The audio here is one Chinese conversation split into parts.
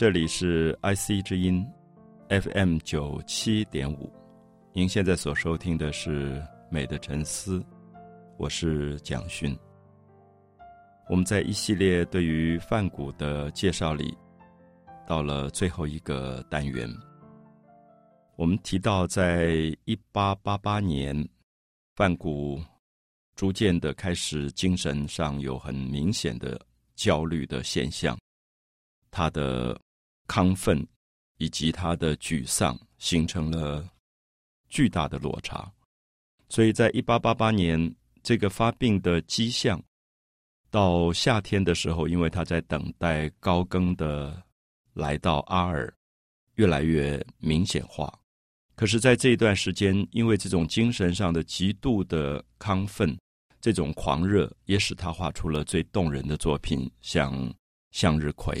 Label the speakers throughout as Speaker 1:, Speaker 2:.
Speaker 1: 这里是 IC 之音 FM 九七点五。您现在所收听的是《美的沉思》，我是蒋勋。我们在一系列对于梵谷的介绍里，到了最后一个单元，我们提到，在一八八八年，梵谷逐渐的开始精神上有很明显的焦虑的现象，他的亢奋以及他的沮丧形成了巨大的落差，所以在一八八八年这个发病的迹象。到夏天的时候，因为他在等待高更的来到阿尔，越来越明显化。可是，在这一段时间，因为这种精神上的极度的亢奋，这种狂热，也使他画出了最动人的作品，像《向日葵》，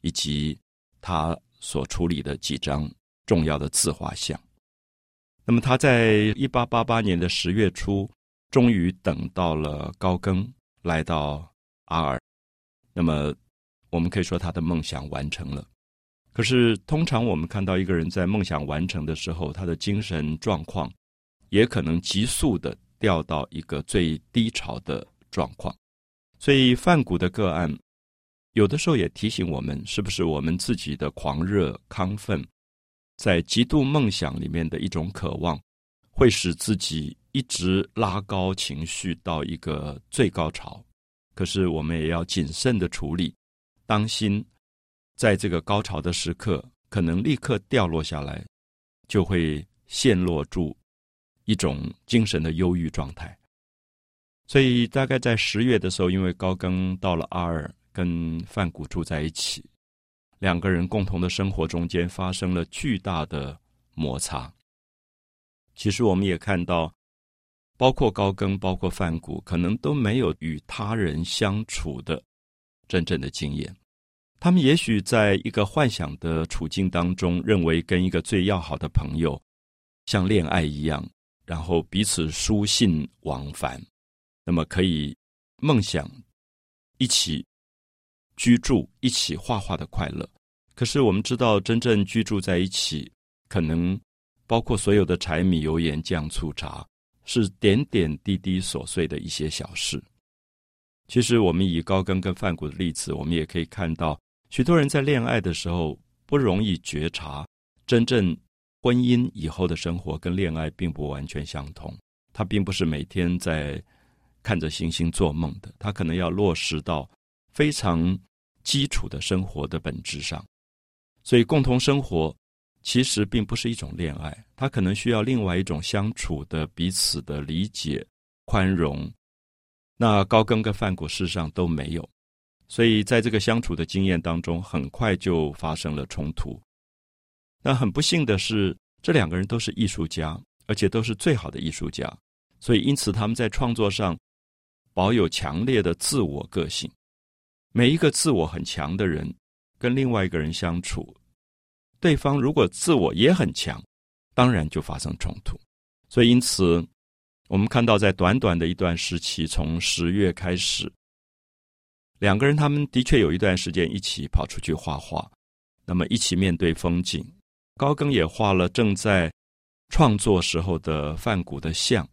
Speaker 1: 以及他所处理的几张重要的自画像。那么，他在一八八八年的十月初，终于等到了高更。来到阿尔，那么我们可以说他的梦想完成了。可是，通常我们看到一个人在梦想完成的时候，他的精神状况也可能急速的掉到一个最低潮的状况。所以，梵谷的个案有的时候也提醒我们，是不是我们自己的狂热亢奋，在极度梦想里面的一种渴望，会使自己。一直拉高情绪到一个最高潮，可是我们也要谨慎的处理，当心在这个高潮的时刻，可能立刻掉落下来，就会陷落住一种精神的忧郁状态。所以大概在十月的时候，因为高更到了阿尔，跟范谷住在一起，两个人共同的生活中间发生了巨大的摩擦。其实我们也看到。包括高更，包括范谷，可能都没有与他人相处的真正的经验。他们也许在一个幻想的处境当中，认为跟一个最要好的朋友像恋爱一样，然后彼此书信往返，那么可以梦想一起居住、一起画画的快乐。可是我们知道，真正居住在一起，可能包括所有的柴米油盐酱醋茶。是点点滴滴琐碎的一些小事。其实，我们以高更跟范谷的例子，我们也可以看到，许多人在恋爱的时候不容易觉察，真正婚姻以后的生活跟恋爱并不完全相同。他并不是每天在看着星星做梦的，他可能要落实到非常基础的生活的本质上。所以，共同生活。其实并不是一种恋爱，他可能需要另外一种相处的彼此的理解、宽容。那高更跟范谷事实上都没有，所以在这个相处的经验当中，很快就发生了冲突。那很不幸的是，这两个人都是艺术家，而且都是最好的艺术家，所以因此他们在创作上保有强烈的自我个性。每一个自我很强的人，跟另外一个人相处。对方如果自我也很强，当然就发生冲突。所以因此，我们看到在短短的一段时期，从十月开始，两个人他们的确有一段时间一起跑出去画画，那么一起面对风景。高更也画了正在创作时候的梵谷的像，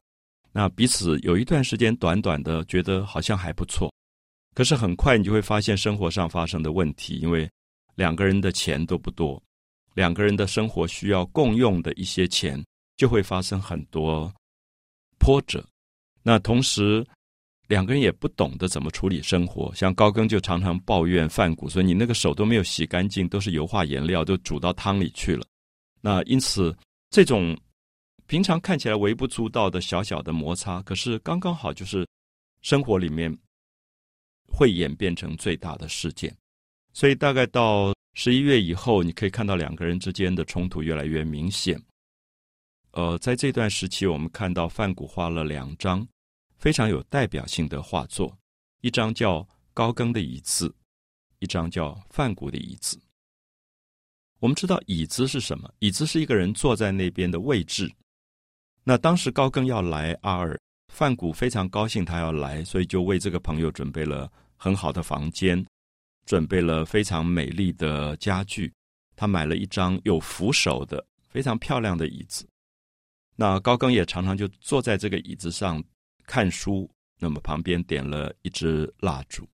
Speaker 1: 那彼此有一段时间短短的觉得好像还不错。可是很快你就会发现生活上发生的问题，因为两个人的钱都不多。两个人的生活需要共用的一些钱，就会发生很多波折。那同时，两个人也不懂得怎么处理生活。像高更就常常抱怨范谷说：“你那个手都没有洗干净，都是油画颜料都煮到汤里去了。”那因此，这种平常看起来微不足道的小小的摩擦，可是刚刚好就是生活里面会演变成最大的事件。所以大概到。十一月以后，你可以看到两个人之间的冲突越来越明显。呃，在这段时期，我们看到范谷画了两张非常有代表性的画作，一张叫高更的椅子，一张叫范谷的椅子。我们知道椅子是什么？椅子是一个人坐在那边的位置。那当时高更要来阿尔，范谷非常高兴他要来，所以就为这个朋友准备了很好的房间。准备了非常美丽的家具，他买了一张有扶手的非常漂亮的椅子。那高更也常常就坐在这个椅子上看书，那么旁边点了一支蜡烛。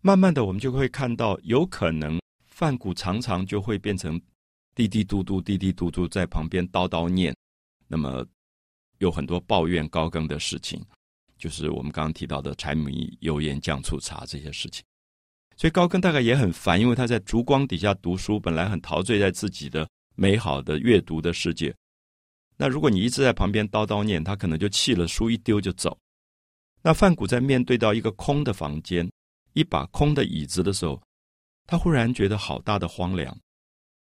Speaker 1: 慢慢的，我们就会看到，有可能范谷常常就会变成滴滴嘟嘟、滴滴嘟嘟在旁边叨叨念，那么有很多抱怨高更的事情，就是我们刚刚提到的柴米油盐酱醋茶这些事情。所以高更大概也很烦，因为他在烛光底下读书，本来很陶醉在自己的美好的阅读的世界。那如果你一直在旁边叨叨念，他可能就气了，书一丢就走。那范谷在面对到一个空的房间。一把空的椅子的时候，他忽然觉得好大的荒凉，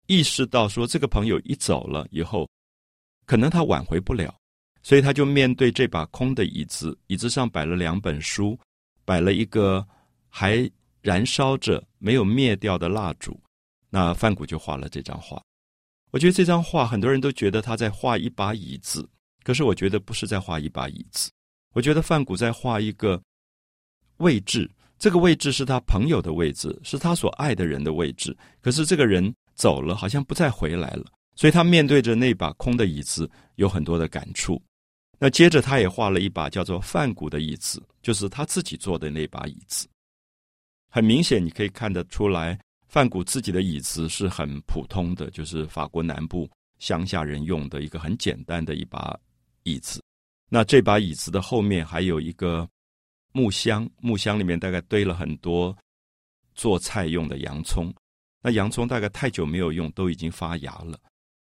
Speaker 1: 意识到说这个朋友一走了以后，可能他挽回不了，所以他就面对这把空的椅子，椅子上摆了两本书，摆了一个还燃烧着没有灭掉的蜡烛。那范谷就画了这张画。我觉得这张画很多人都觉得他在画一把椅子，可是我觉得不是在画一把椅子，我觉得范谷在画一个位置。这个位置是他朋友的位置，是他所爱的人的位置。可是这个人走了，好像不再回来了，所以他面对着那把空的椅子，有很多的感触。那接着他也画了一把叫做范谷的椅子，就是他自己坐的那把椅子。很明显，你可以看得出来，范谷自己的椅子是很普通的，就是法国南部乡下人用的一个很简单的一把椅子。那这把椅子的后面还有一个。木箱，木箱里面大概堆了很多做菜用的洋葱。那洋葱大概太久没有用，都已经发芽了。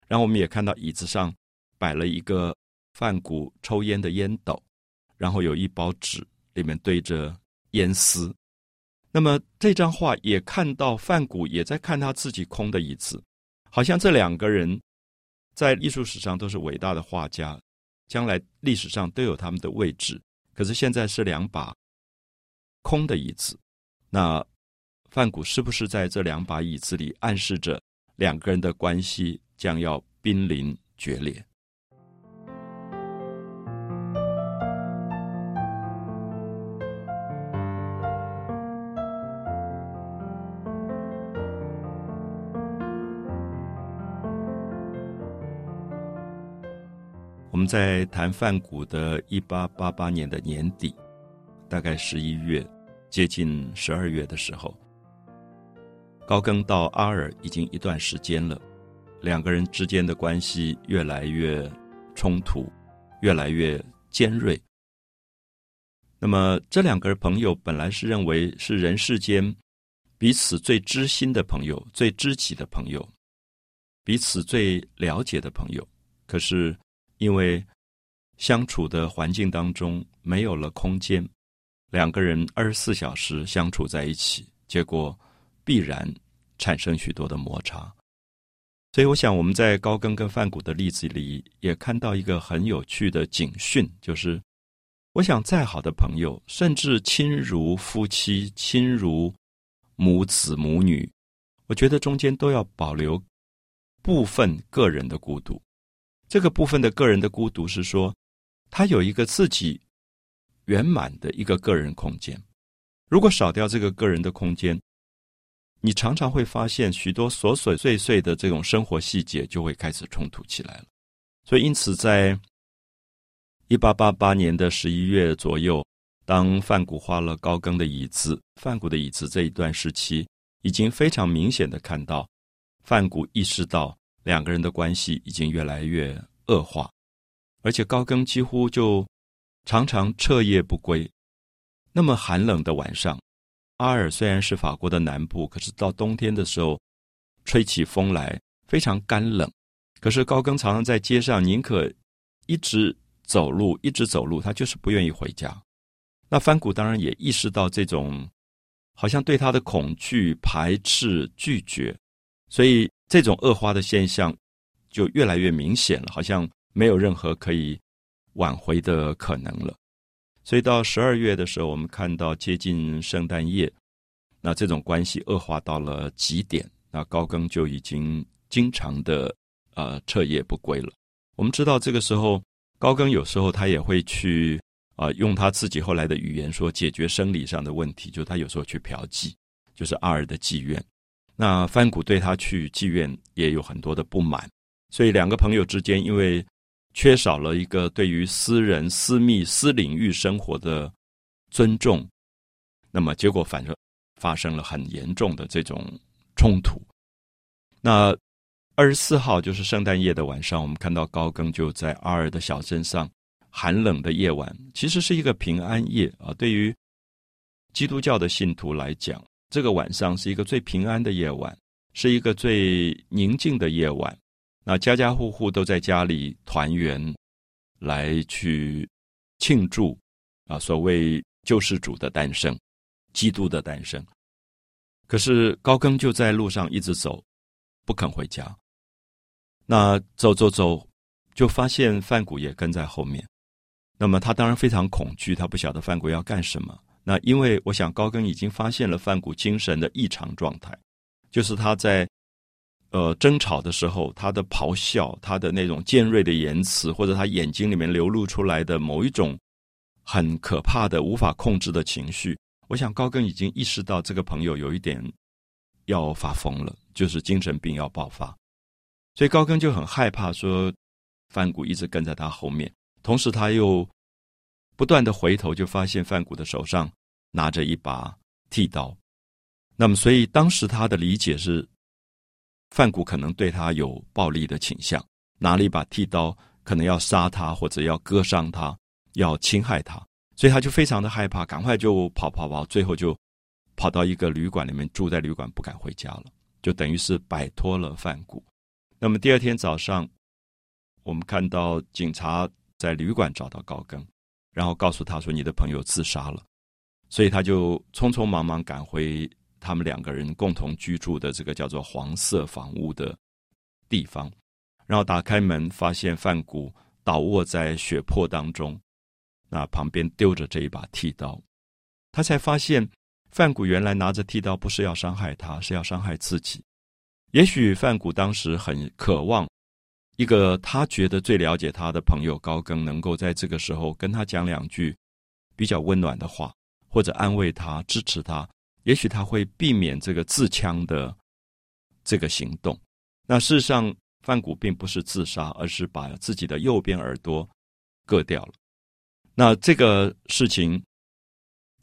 Speaker 1: 然后我们也看到椅子上摆了一个饭谷抽烟的烟斗，然后有一包纸，里面堆着烟丝。那么这张画也看到范谷也在看他自己空的椅子，好像这两个人在艺术史上都是伟大的画家，将来历史上都有他们的位置。可是现在是两把空的椅子，那范谷是不是在这两把椅子里暗示着两个人的关系将要濒临决裂？我们在谈范谷的1888年的年底，大概十一月，接近十二月的时候，高更到阿尔已经一段时间了，两个人之间的关系越来越冲突，越来越尖锐。那么这两个朋友本来是认为是人世间彼此最知心的朋友、最知己的朋友，彼此最了解的朋友，可是。因为相处的环境当中没有了空间，两个人二十四小时相处在一起，结果必然产生许多的摩擦。所以，我想我们在高更跟范谷的例子里也看到一个很有趣的警讯，就是我想再好的朋友，甚至亲如夫妻、亲如母子母女，我觉得中间都要保留部分个人的孤独。这个部分的个人的孤独是说，他有一个自己圆满的一个个人空间。如果少掉这个个人的空间，你常常会发现许多琐琐碎碎的这种生活细节就会开始冲突起来了。所以，因此在一八八八年的十一月左右，当范谷画了高更的椅子，范谷的椅子这一段时期，已经非常明显的看到，范谷意识到。两个人的关系已经越来越恶化，而且高更几乎就常常彻夜不归。那么寒冷的晚上，阿尔虽然是法国的南部，可是到冬天的时候，吹起风来非常干冷。可是高更常常在街上，宁可一直走路，一直走路，他就是不愿意回家。那翻谷当然也意识到这种好像对他的恐惧、排斥、拒绝，所以。这种恶化的现象就越来越明显了，好像没有任何可以挽回的可能了。所以到十二月的时候，我们看到接近圣诞夜，那这种关系恶化到了极点，那高更就已经经常的呃彻夜不归了。我们知道这个时候，高更有时候他也会去啊用他自己后来的语言说解决生理上的问题，就他有时候去嫖妓。就是阿尔的妓院。那范谷对他去妓院也有很多的不满，所以两个朋友之间因为缺少了一个对于私人、私密、私领域生活的尊重，那么结果反正发生了很严重的这种冲突。那二十四号就是圣诞夜的晚上，我们看到高更就在阿尔的小镇上，寒冷的夜晚其实是一个平安夜啊。对于基督教的信徒来讲，这个晚上是一个最平安的夜晚，是一个最宁静的夜晚。那家家户户都在家里团圆，来去庆祝啊，所谓救世主的诞生，基督的诞生。可是高更就在路上一直走，不肯回家。那走走走，就发现范谷也跟在后面。那么他当然非常恐惧，他不晓得范谷要干什么。那因为我想高更已经发现了范谷精神的异常状态，就是他在呃争吵的时候，他的咆哮，他的那种尖锐的言辞，或者他眼睛里面流露出来的某一种很可怕的、无法控制的情绪，我想高更已经意识到这个朋友有一点要发疯了，就是精神病要爆发，所以高更就很害怕，说范谷一直跟在他后面，同时他又。不断的回头，就发现范谷的手上拿着一把剃刀。那么，所以当时他的理解是，范谷可能对他有暴力的倾向，拿了一把剃刀，可能要杀他或者要割伤他，要侵害他。所以他就非常的害怕，赶快就跑跑跑，最后就跑到一个旅馆里面住在旅馆，不敢回家了，就等于是摆脱了范谷。那么第二天早上，我们看到警察在旅馆找到高更。然后告诉他说：“你的朋友自杀了。”所以他就匆匆忙忙赶回他们两个人共同居住的这个叫做黄色房屋的地方，然后打开门，发现范谷倒卧在血泊当中，那旁边丢着这一把剃刀，他才发现范谷原来拿着剃刀不是要伤害他，是要伤害自己。也许范谷当时很渴望。一个他觉得最了解他的朋友高更，能够在这个时候跟他讲两句比较温暖的话，或者安慰他、支持他，也许他会避免这个自枪的这个行动。那事实上，范谷并不是自杀，而是把自己的右边耳朵割掉了。那这个事情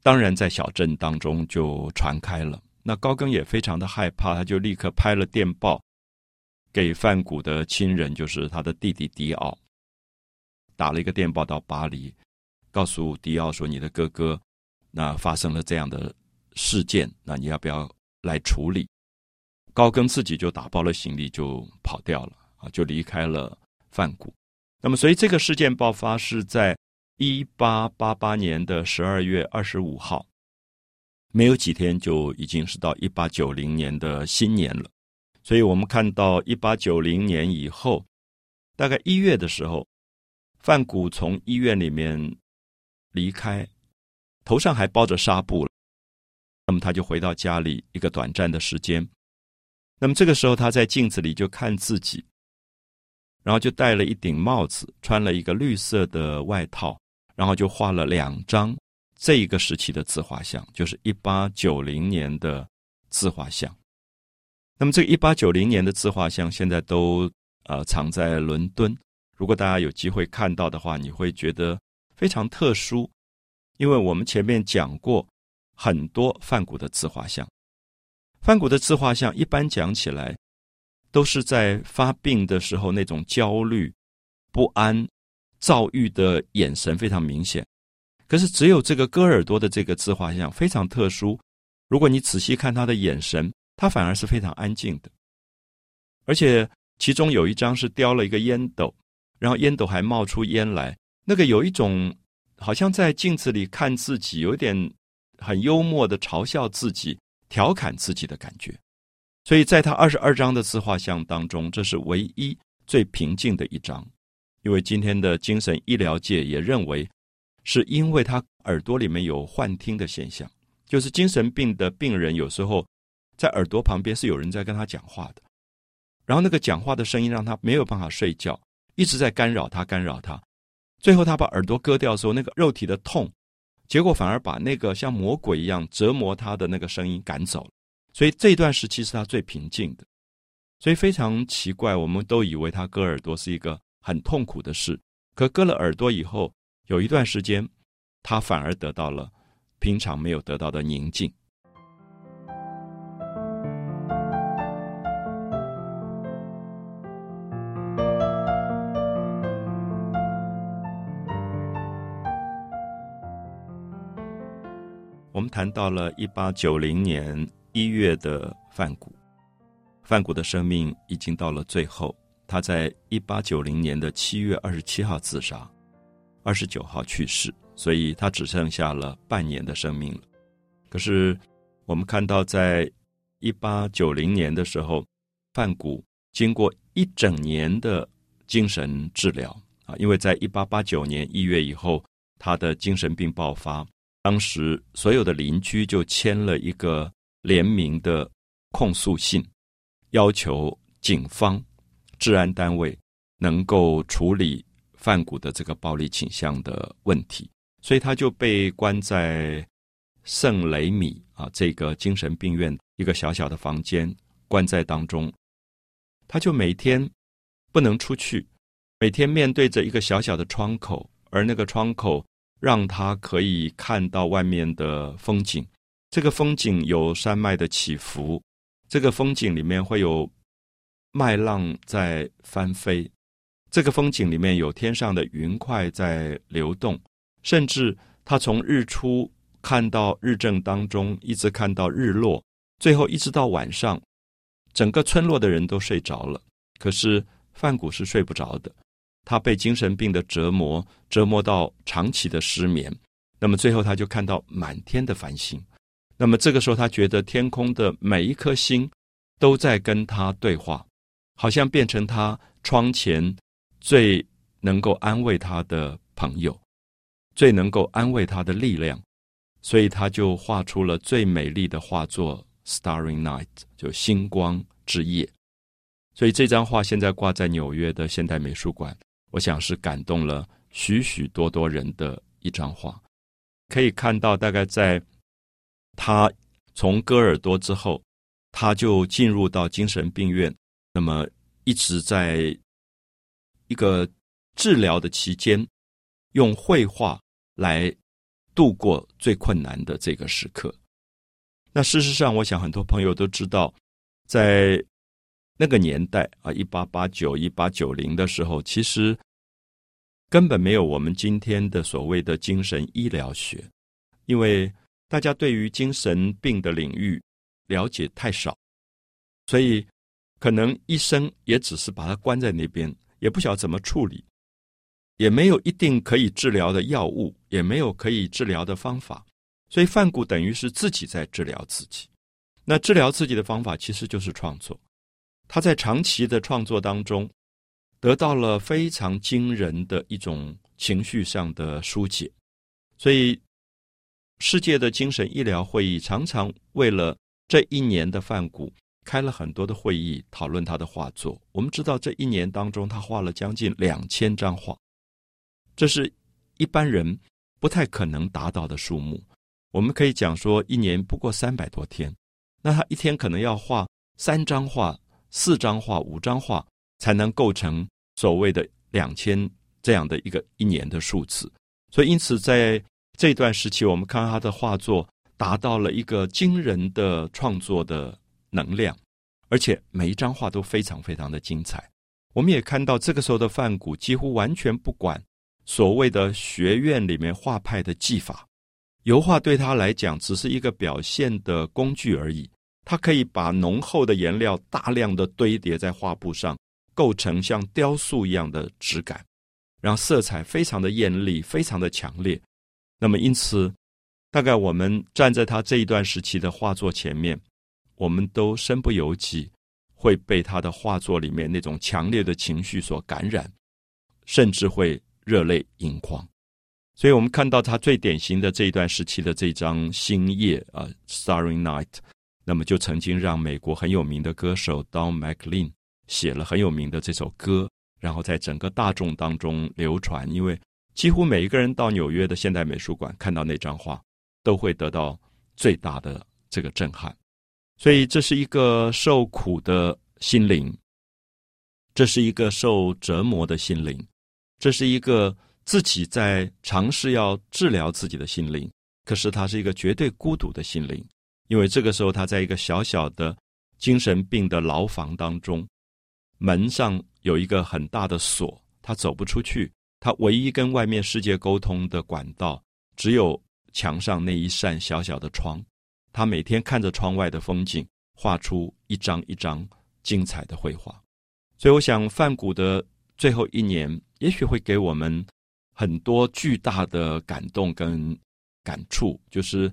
Speaker 1: 当然在小镇当中就传开了。那高更也非常的害怕，他就立刻拍了电报。给范谷的亲人，就是他的弟弟迪奥，打了一个电报到巴黎，告诉迪奥说：“你的哥哥那发生了这样的事件，那你要不要来处理？”高更自己就打包了行李就跑掉了啊，就离开了范谷。那么，所以这个事件爆发是在一八八八年的十二月二十五号，没有几天就已经是到一八九零年的新年了。所以我们看到，一八九零年以后，大概一月的时候，范谷从医院里面离开，头上还包着纱布了。那么他就回到家里一个短暂的时间。那么这个时候，他在镜子里就看自己，然后就戴了一顶帽子，穿了一个绿色的外套，然后就画了两张这一个时期的自画像，就是一八九零年的自画像。那么，这个一八九零年的自画像现在都呃藏在伦敦。如果大家有机会看到的话，你会觉得非常特殊，因为我们前面讲过很多梵谷的自画像。梵谷的自画像一般讲起来都是在发病的时候那种焦虑、不安、躁郁的眼神非常明显。可是，只有这个割耳朵的这个自画像非常特殊。如果你仔细看他的眼神。他反而是非常安静的，而且其中有一张是叼了一个烟斗，然后烟斗还冒出烟来，那个有一种好像在镜子里看自己，有点很幽默的嘲笑自己、调侃自己的感觉。所以在他二十二张的自画像当中，这是唯一最平静的一张，因为今天的精神医疗界也认为，是因为他耳朵里面有幻听的现象，就是精神病的病人有时候。在耳朵旁边是有人在跟他讲话的，然后那个讲话的声音让他没有办法睡觉，一直在干扰他，干扰他。最后他把耳朵割掉的时候，那个肉体的痛，结果反而把那个像魔鬼一样折磨他的那个声音赶走了。所以这段时期是他最平静的。所以非常奇怪，我们都以为他割耳朵是一个很痛苦的事，可割了耳朵以后，有一段时间，他反而得到了平常没有得到的宁静。谈到了一八九零年一月的范谷，范谷的生命已经到了最后。他在一八九零年的七月二十七号自杀，二十九号去世，所以他只剩下了半年的生命了。可是我们看到，在一八九零年的时候，范谷经过一整年的精神治疗啊，因为在一八八九年一月以后，他的精神病爆发。当时所有的邻居就签了一个联名的控诉信，要求警方、治安单位能够处理范谷的这个暴力倾向的问题，所以他就被关在圣雷米啊这个精神病院一个小小的房间，关在当中，他就每天不能出去，每天面对着一个小小的窗口，而那个窗口。让他可以看到外面的风景，这个风景有山脉的起伏，这个风景里面会有麦浪在翻飞，这个风景里面有天上的云块在流动，甚至他从日出看到日正当中，一直看到日落，最后一直到晚上，整个村落的人都睡着了，可是范谷是睡不着的。他被精神病的折磨折磨到长期的失眠，那么最后他就看到满天的繁星，那么这个时候他觉得天空的每一颗星都在跟他对话，好像变成他窗前最能够安慰他的朋友，最能够安慰他的力量，所以他就画出了最美丽的画作《Starry Night》，就星光之夜。所以这张画现在挂在纽约的现代美术馆。我想是感动了许许多多人的一张画，可以看到，大概在他从割耳朵之后，他就进入到精神病院，那么一直在一个治疗的期间，用绘画来度过最困难的这个时刻。那事实上，我想很多朋友都知道，在。那个年代啊，一八八九、一八九零的时候，其实根本没有我们今天的所谓的精神医疗学，因为大家对于精神病的领域了解太少，所以可能医生也只是把他关在那边，也不晓得怎么处理，也没有一定可以治疗的药物，也没有可以治疗的方法，所以范谷等于是自己在治疗自己。那治疗自己的方法其实就是创作。他在长期的创作当中，得到了非常惊人的一种情绪上的疏解，所以世界的精神医疗会议常常为了这一年的范谷开了很多的会议，讨论他的画作。我们知道这一年当中，他画了将近两千张画，这是一般人不太可能达到的数目。我们可以讲说，一年不过三百多天，那他一天可能要画三张画。四张画、五张画才能构成所谓的两千这样的一个一年的数字，所以因此在这段时期，我们看到他的画作达到了一个惊人的创作的能量，而且每一张画都非常非常的精彩。我们也看到这个时候的范谷几乎完全不管所谓的学院里面画派的技法，油画对他来讲只是一个表现的工具而已。它可以把浓厚的颜料大量的堆叠在画布上，构成像雕塑一样的质感，让色彩非常的艳丽，非常的强烈。那么，因此，大概我们站在他这一段时期的画作前面，我们都身不由己，会被他的画作里面那种强烈的情绪所感染，甚至会热泪盈眶。所以我们看到他最典型的这一段时期的这张《星夜》啊，《Starry Night》。那么就曾经让美国很有名的歌手 Don McLean 写了很有名的这首歌，然后在整个大众当中流传。因为几乎每一个人到纽约的现代美术馆看到那张画，都会得到最大的这个震撼。所以这是一个受苦的心灵，这是一个受折磨的心灵，这是一个自己在尝试要治疗自己的心灵。可是他是一个绝对孤独的心灵，因为这个时候他在一个小小的精神病的牢房当中，门上有一个很大的锁，他走不出去。他唯一跟外面世界沟通的管道，只有墙上那一扇小小的窗。他每天看着窗外的风景，画出一张一张精彩的绘画。所以，我想范谷的最后一年，也许会给我们很多巨大的感动跟。感触就是，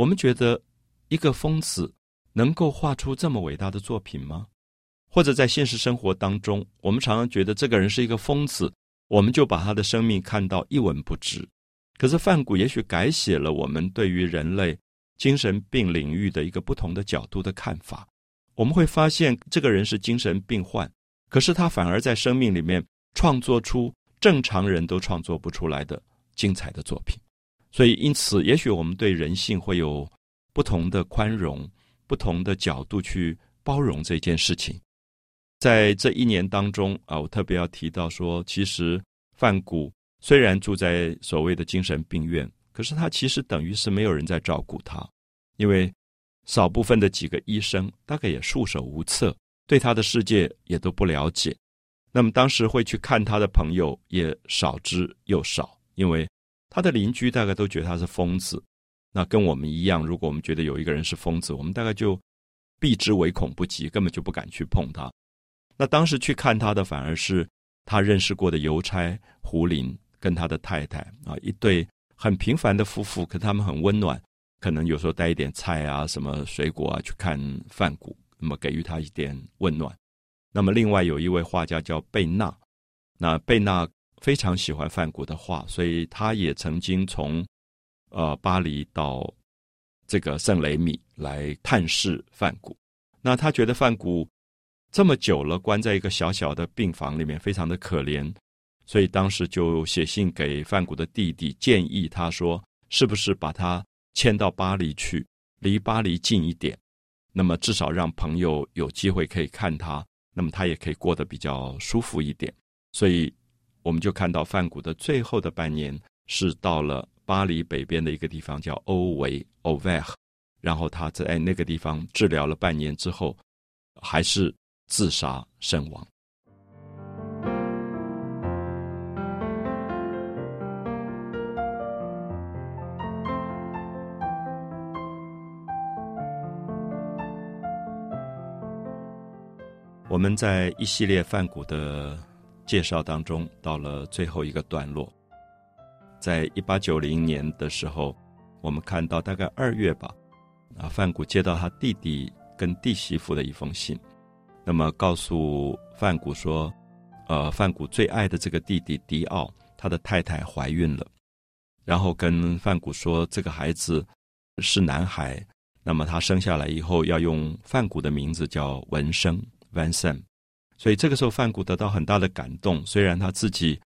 Speaker 1: 我们觉得一个疯子能够画出这么伟大的作品吗？或者在现实生活当中，我们常常觉得这个人是一个疯子，我们就把他的生命看到一文不值。可是范谷也许改写了我们对于人类精神病领域的一个不同的角度的看法。我们会发现，这个人是精神病患，可是他反而在生命里面创作出正常人都创作不出来的精彩的作品。所以，因此，也许我们对人性会有不同的宽容、不同的角度去包容这件事情。在这一年当中啊，我特别要提到说，其实范谷虽然住在所谓的精神病院，可是他其实等于是没有人在照顾他，因为少部分的几个医生大概也束手无策，对他的世界也都不了解。那么当时会去看他的朋友也少之又少，因为。他的邻居大概都觉得他是疯子，那跟我们一样。如果我们觉得有一个人是疯子，我们大概就避之唯恐不及，根本就不敢去碰他。那当时去看他的，反而是他认识过的邮差胡林跟他的太太啊，一对很平凡的夫妇，可他们很温暖，可能有时候带一点菜啊、什么水果啊去看范谷，那么给予他一点温暖。那么另外有一位画家叫贝纳，那贝纳。非常喜欢梵谷的画，所以他也曾经从呃巴黎到这个圣雷米来探视梵谷。那他觉得梵谷这么久了关在一个小小的病房里面，非常的可怜，所以当时就写信给梵谷的弟弟，建议他说：“是不是把他迁到巴黎去，离巴黎近一点？那么至少让朋友有机会可以看他，那么他也可以过得比较舒服一点。”所以。我们就看到范谷的最后的半年是到了巴黎北边的一个地方叫欧维 （Auvergne），然后他在那个地方治疗了半年之后，还是自杀身亡。我们在一系列范谷的。介绍当中，到了最后一个段落，在一八九零年的时候，我们看到大概二月吧，啊，范谷接到他弟弟跟弟媳妇的一封信，那么告诉范谷说，呃，范谷最爱的这个弟弟迪奥，他的太太怀孕了，然后跟范谷说，这个孩子是男孩，那么他生下来以后要用范谷的名字叫文生 （Vincent）。所以这个时候，范谷得到很大的感动。虽然他自己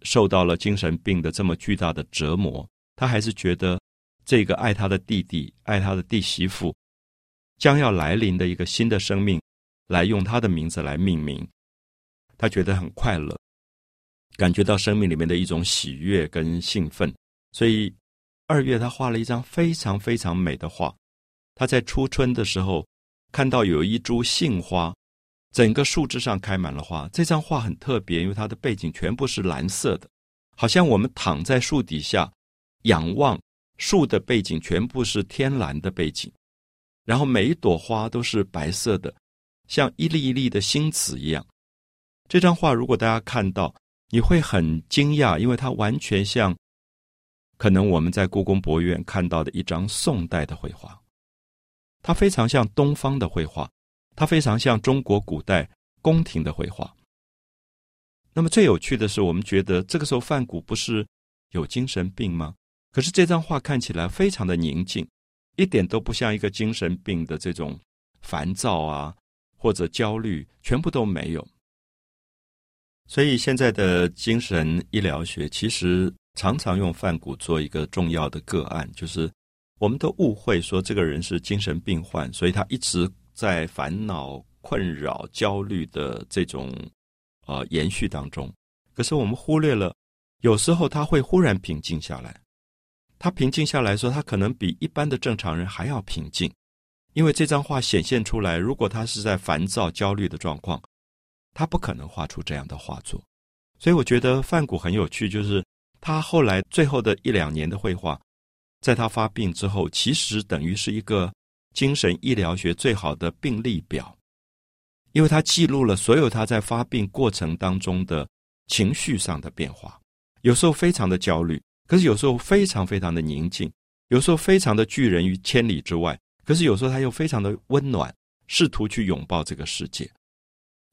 Speaker 1: 受到了精神病的这么巨大的折磨，他还是觉得这个爱他的弟弟、爱他的弟媳妇将要来临的一个新的生命，来用他的名字来命名，他觉得很快乐，感觉到生命里面的一种喜悦跟兴奋。所以二月，他画了一张非常非常美的画。他在初春的时候看到有一株杏花。整个树枝上开满了花，这张画很特别，因为它的背景全部是蓝色的，好像我们躺在树底下仰望树的背景全部是天蓝的背景，然后每一朵花都是白色的，像一粒一粒的星子一样。这张画如果大家看到，你会很惊讶，因为它完全像可能我们在故宫博物院看到的一张宋代的绘画，它非常像东方的绘画。它非常像中国古代宫廷的绘画。那么最有趣的是，我们觉得这个时候范谷不是有精神病吗？可是这张画看起来非常的宁静，一点都不像一个精神病的这种烦躁啊或者焦虑，全部都没有。所以现在的精神医疗学其实常常用范谷做一个重要的个案，就是我们都误会说这个人是精神病患，所以他一直在烦恼、困扰、焦虑的这种呃延续当中。可是我们忽略了，有时候他会忽然平静下来。他平静下来说，他可能比一般的正常人还要平静，因为这张画显现出来，如果他是在烦躁、焦虑的状况，他不可能画出这样的画作。所以我觉得范谷很有趣，就是他后来最后的一两年的绘画。在他发病之后，其实等于是一个精神医疗学最好的病例表，因为他记录了所有他在发病过程当中的情绪上的变化。有时候非常的焦虑，可是有时候非常非常的宁静；有时候非常的拒人于千里之外，可是有时候他又非常的温暖，试图去拥抱这个世界。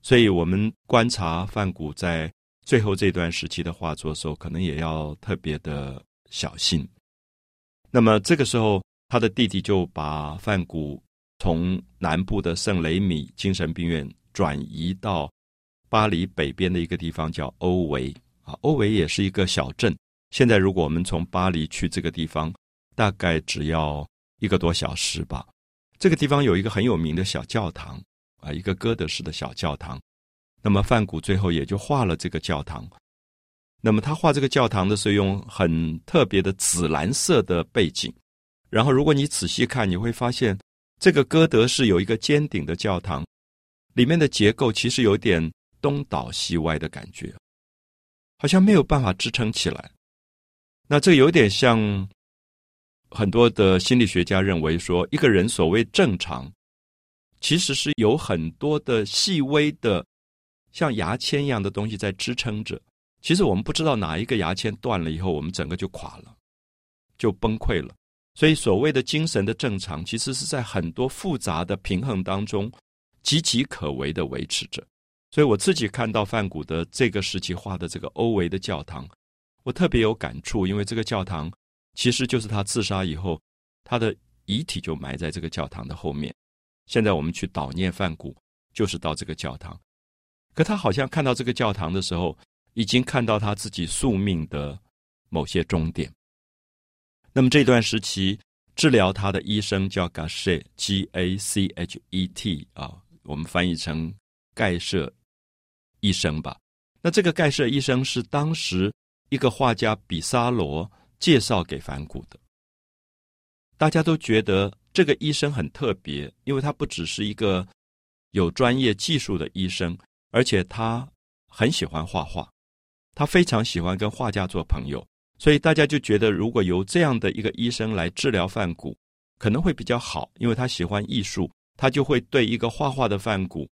Speaker 1: 所以，我们观察范谷在最后这段时期的画作的时候，可能也要特别的小心。那么这个时候，他的弟弟就把范谷从南部的圣雷米精神病院转移到巴黎北边的一个地方，叫欧维啊。欧维也是一个小镇。现在如果我们从巴黎去这个地方，大概只要一个多小时吧。这个地方有一个很有名的小教堂啊，一个哥德式的小教堂。那么范谷最后也就画了这个教堂。那么他画这个教堂的时候，用很特别的紫蓝色的背景。然后，如果你仔细看，你会发现这个歌德式有一个尖顶的教堂，里面的结构其实有点东倒西歪的感觉，好像没有办法支撑起来。那这有点像很多的心理学家认为说，一个人所谓正常，其实是有很多的细微的像牙签一样的东西在支撑着。其实我们不知道哪一个牙签断了以后，我们整个就垮了，就崩溃了。所以所谓的精神的正常，其实是在很多复杂的平衡当中岌岌可危的维持着。所以我自己看到范古的这个时期画的这个欧维的教堂，我特别有感触，因为这个教堂其实就是他自杀以后，他的遗体就埋在这个教堂的后面。现在我们去悼念范古，就是到这个教堂。可他好像看到这个教堂的时候。已经看到他自己宿命的某些终点。那么这段时期治疗他的医生叫 GACGACHET 啊，我们翻译成盖舍医生吧。那这个盖舍医生是当时一个画家比萨罗介绍给梵谷的。大家都觉得这个医生很特别，因为他不只是一个有专业技术的医生，而且他很喜欢画画。他非常喜欢跟画家做朋友，所以大家就觉得，如果由这样的一个医生来治疗范谷，可能会比较好，因为他喜欢艺术，他就会对一个画画的范谷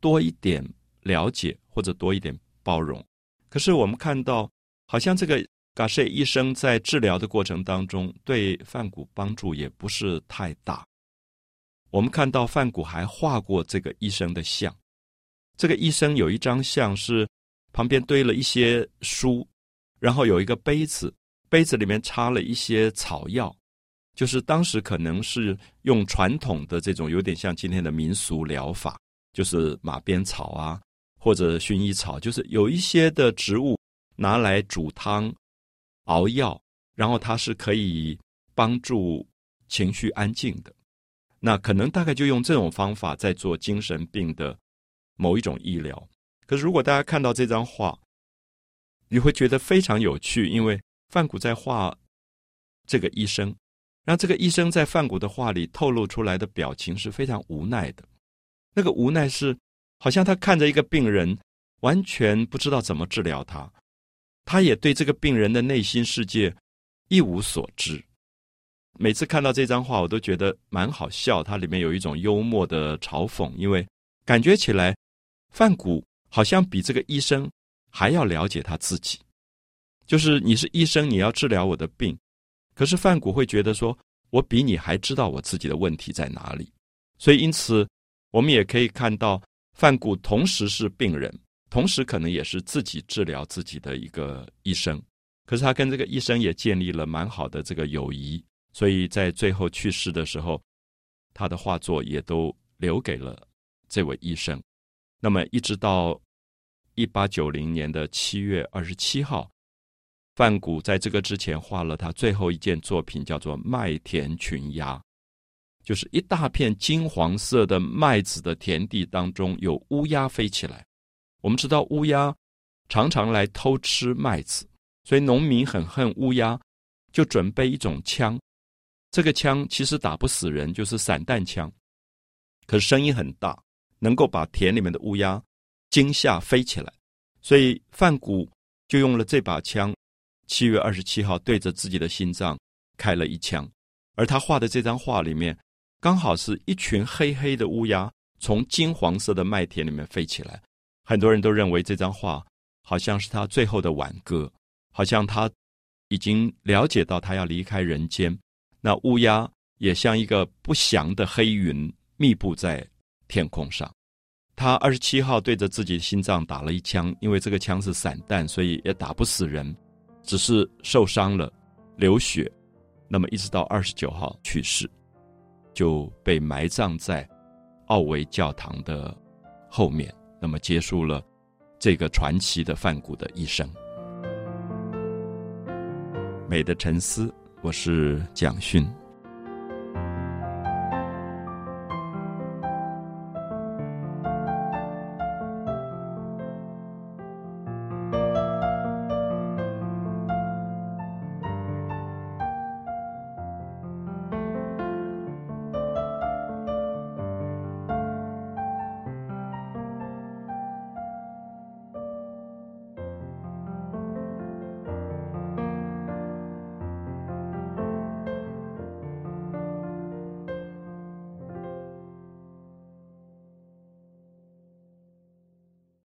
Speaker 1: 多一点了解或者多一点包容。可是我们看到，好像这个嘎舍医生在治疗的过程当中，对范谷帮助也不是太大。我们看到范谷还画过这个医生的像，这个医生有一张像是。旁边堆了一些书，然后有一个杯子，杯子里面插了一些草药，就是当时可能是用传统的这种有点像今天的民俗疗法，就是马鞭草啊或者薰衣草，就是有一些的植物拿来煮汤、熬药，然后它是可以帮助情绪安静的。那可能大概就用这种方法在做精神病的某一种医疗。可是，如果大家看到这张画，你会觉得非常有趣，因为范谷在画这个医生，然后这个医生在范谷的画里透露出来的表情是非常无奈的。那个无奈是，好像他看着一个病人，完全不知道怎么治疗他，他也对这个病人的内心世界一无所知。每次看到这张画，我都觉得蛮好笑，它里面有一种幽默的嘲讽，因为感觉起来范谷。好像比这个医生还要了解他自己，就是你是医生，你要治疗我的病，可是范谷会觉得说，我比你还知道我自己的问题在哪里，所以因此我们也可以看到，范谷同时是病人，同时可能也是自己治疗自己的一个医生，可是他跟这个医生也建立了蛮好的这个友谊，所以在最后去世的时候，他的画作也都留给了这位医生。那么，一直到一八九零年的七月二十七号，范谷在这个之前画了他最后一件作品，叫做《麦田群鸦》，就是一大片金黄色的麦子的田地当中有乌鸦飞起来。我们知道乌鸦常常来偷吃麦子，所以农民很恨乌鸦，就准备一种枪。这个枪其实打不死人，就是散弹枪，可是声音很大，能够把田里面的乌鸦惊吓飞起来。所以范谷就用了这把枪，七月二十七号对着自己的心脏开了一枪。而他画的这张画里面，刚好是一群黑黑的乌鸦从金黄色的麦田里面飞起来。很多人都认为这张画好像是他最后的挽歌，好像他已经了解到他要离开人间。那乌鸦也像一个不祥的黑云密布在天空上。他二十七号对着自己的心脏打了一枪，因为这个枪是散弹，所以也打不死人，只是受伤了，流血。那么一直到二十九号去世，就被埋葬在奥维教堂的后面。那么结束了这个传奇的梵谷的一生。美的沉思，我是蒋勋。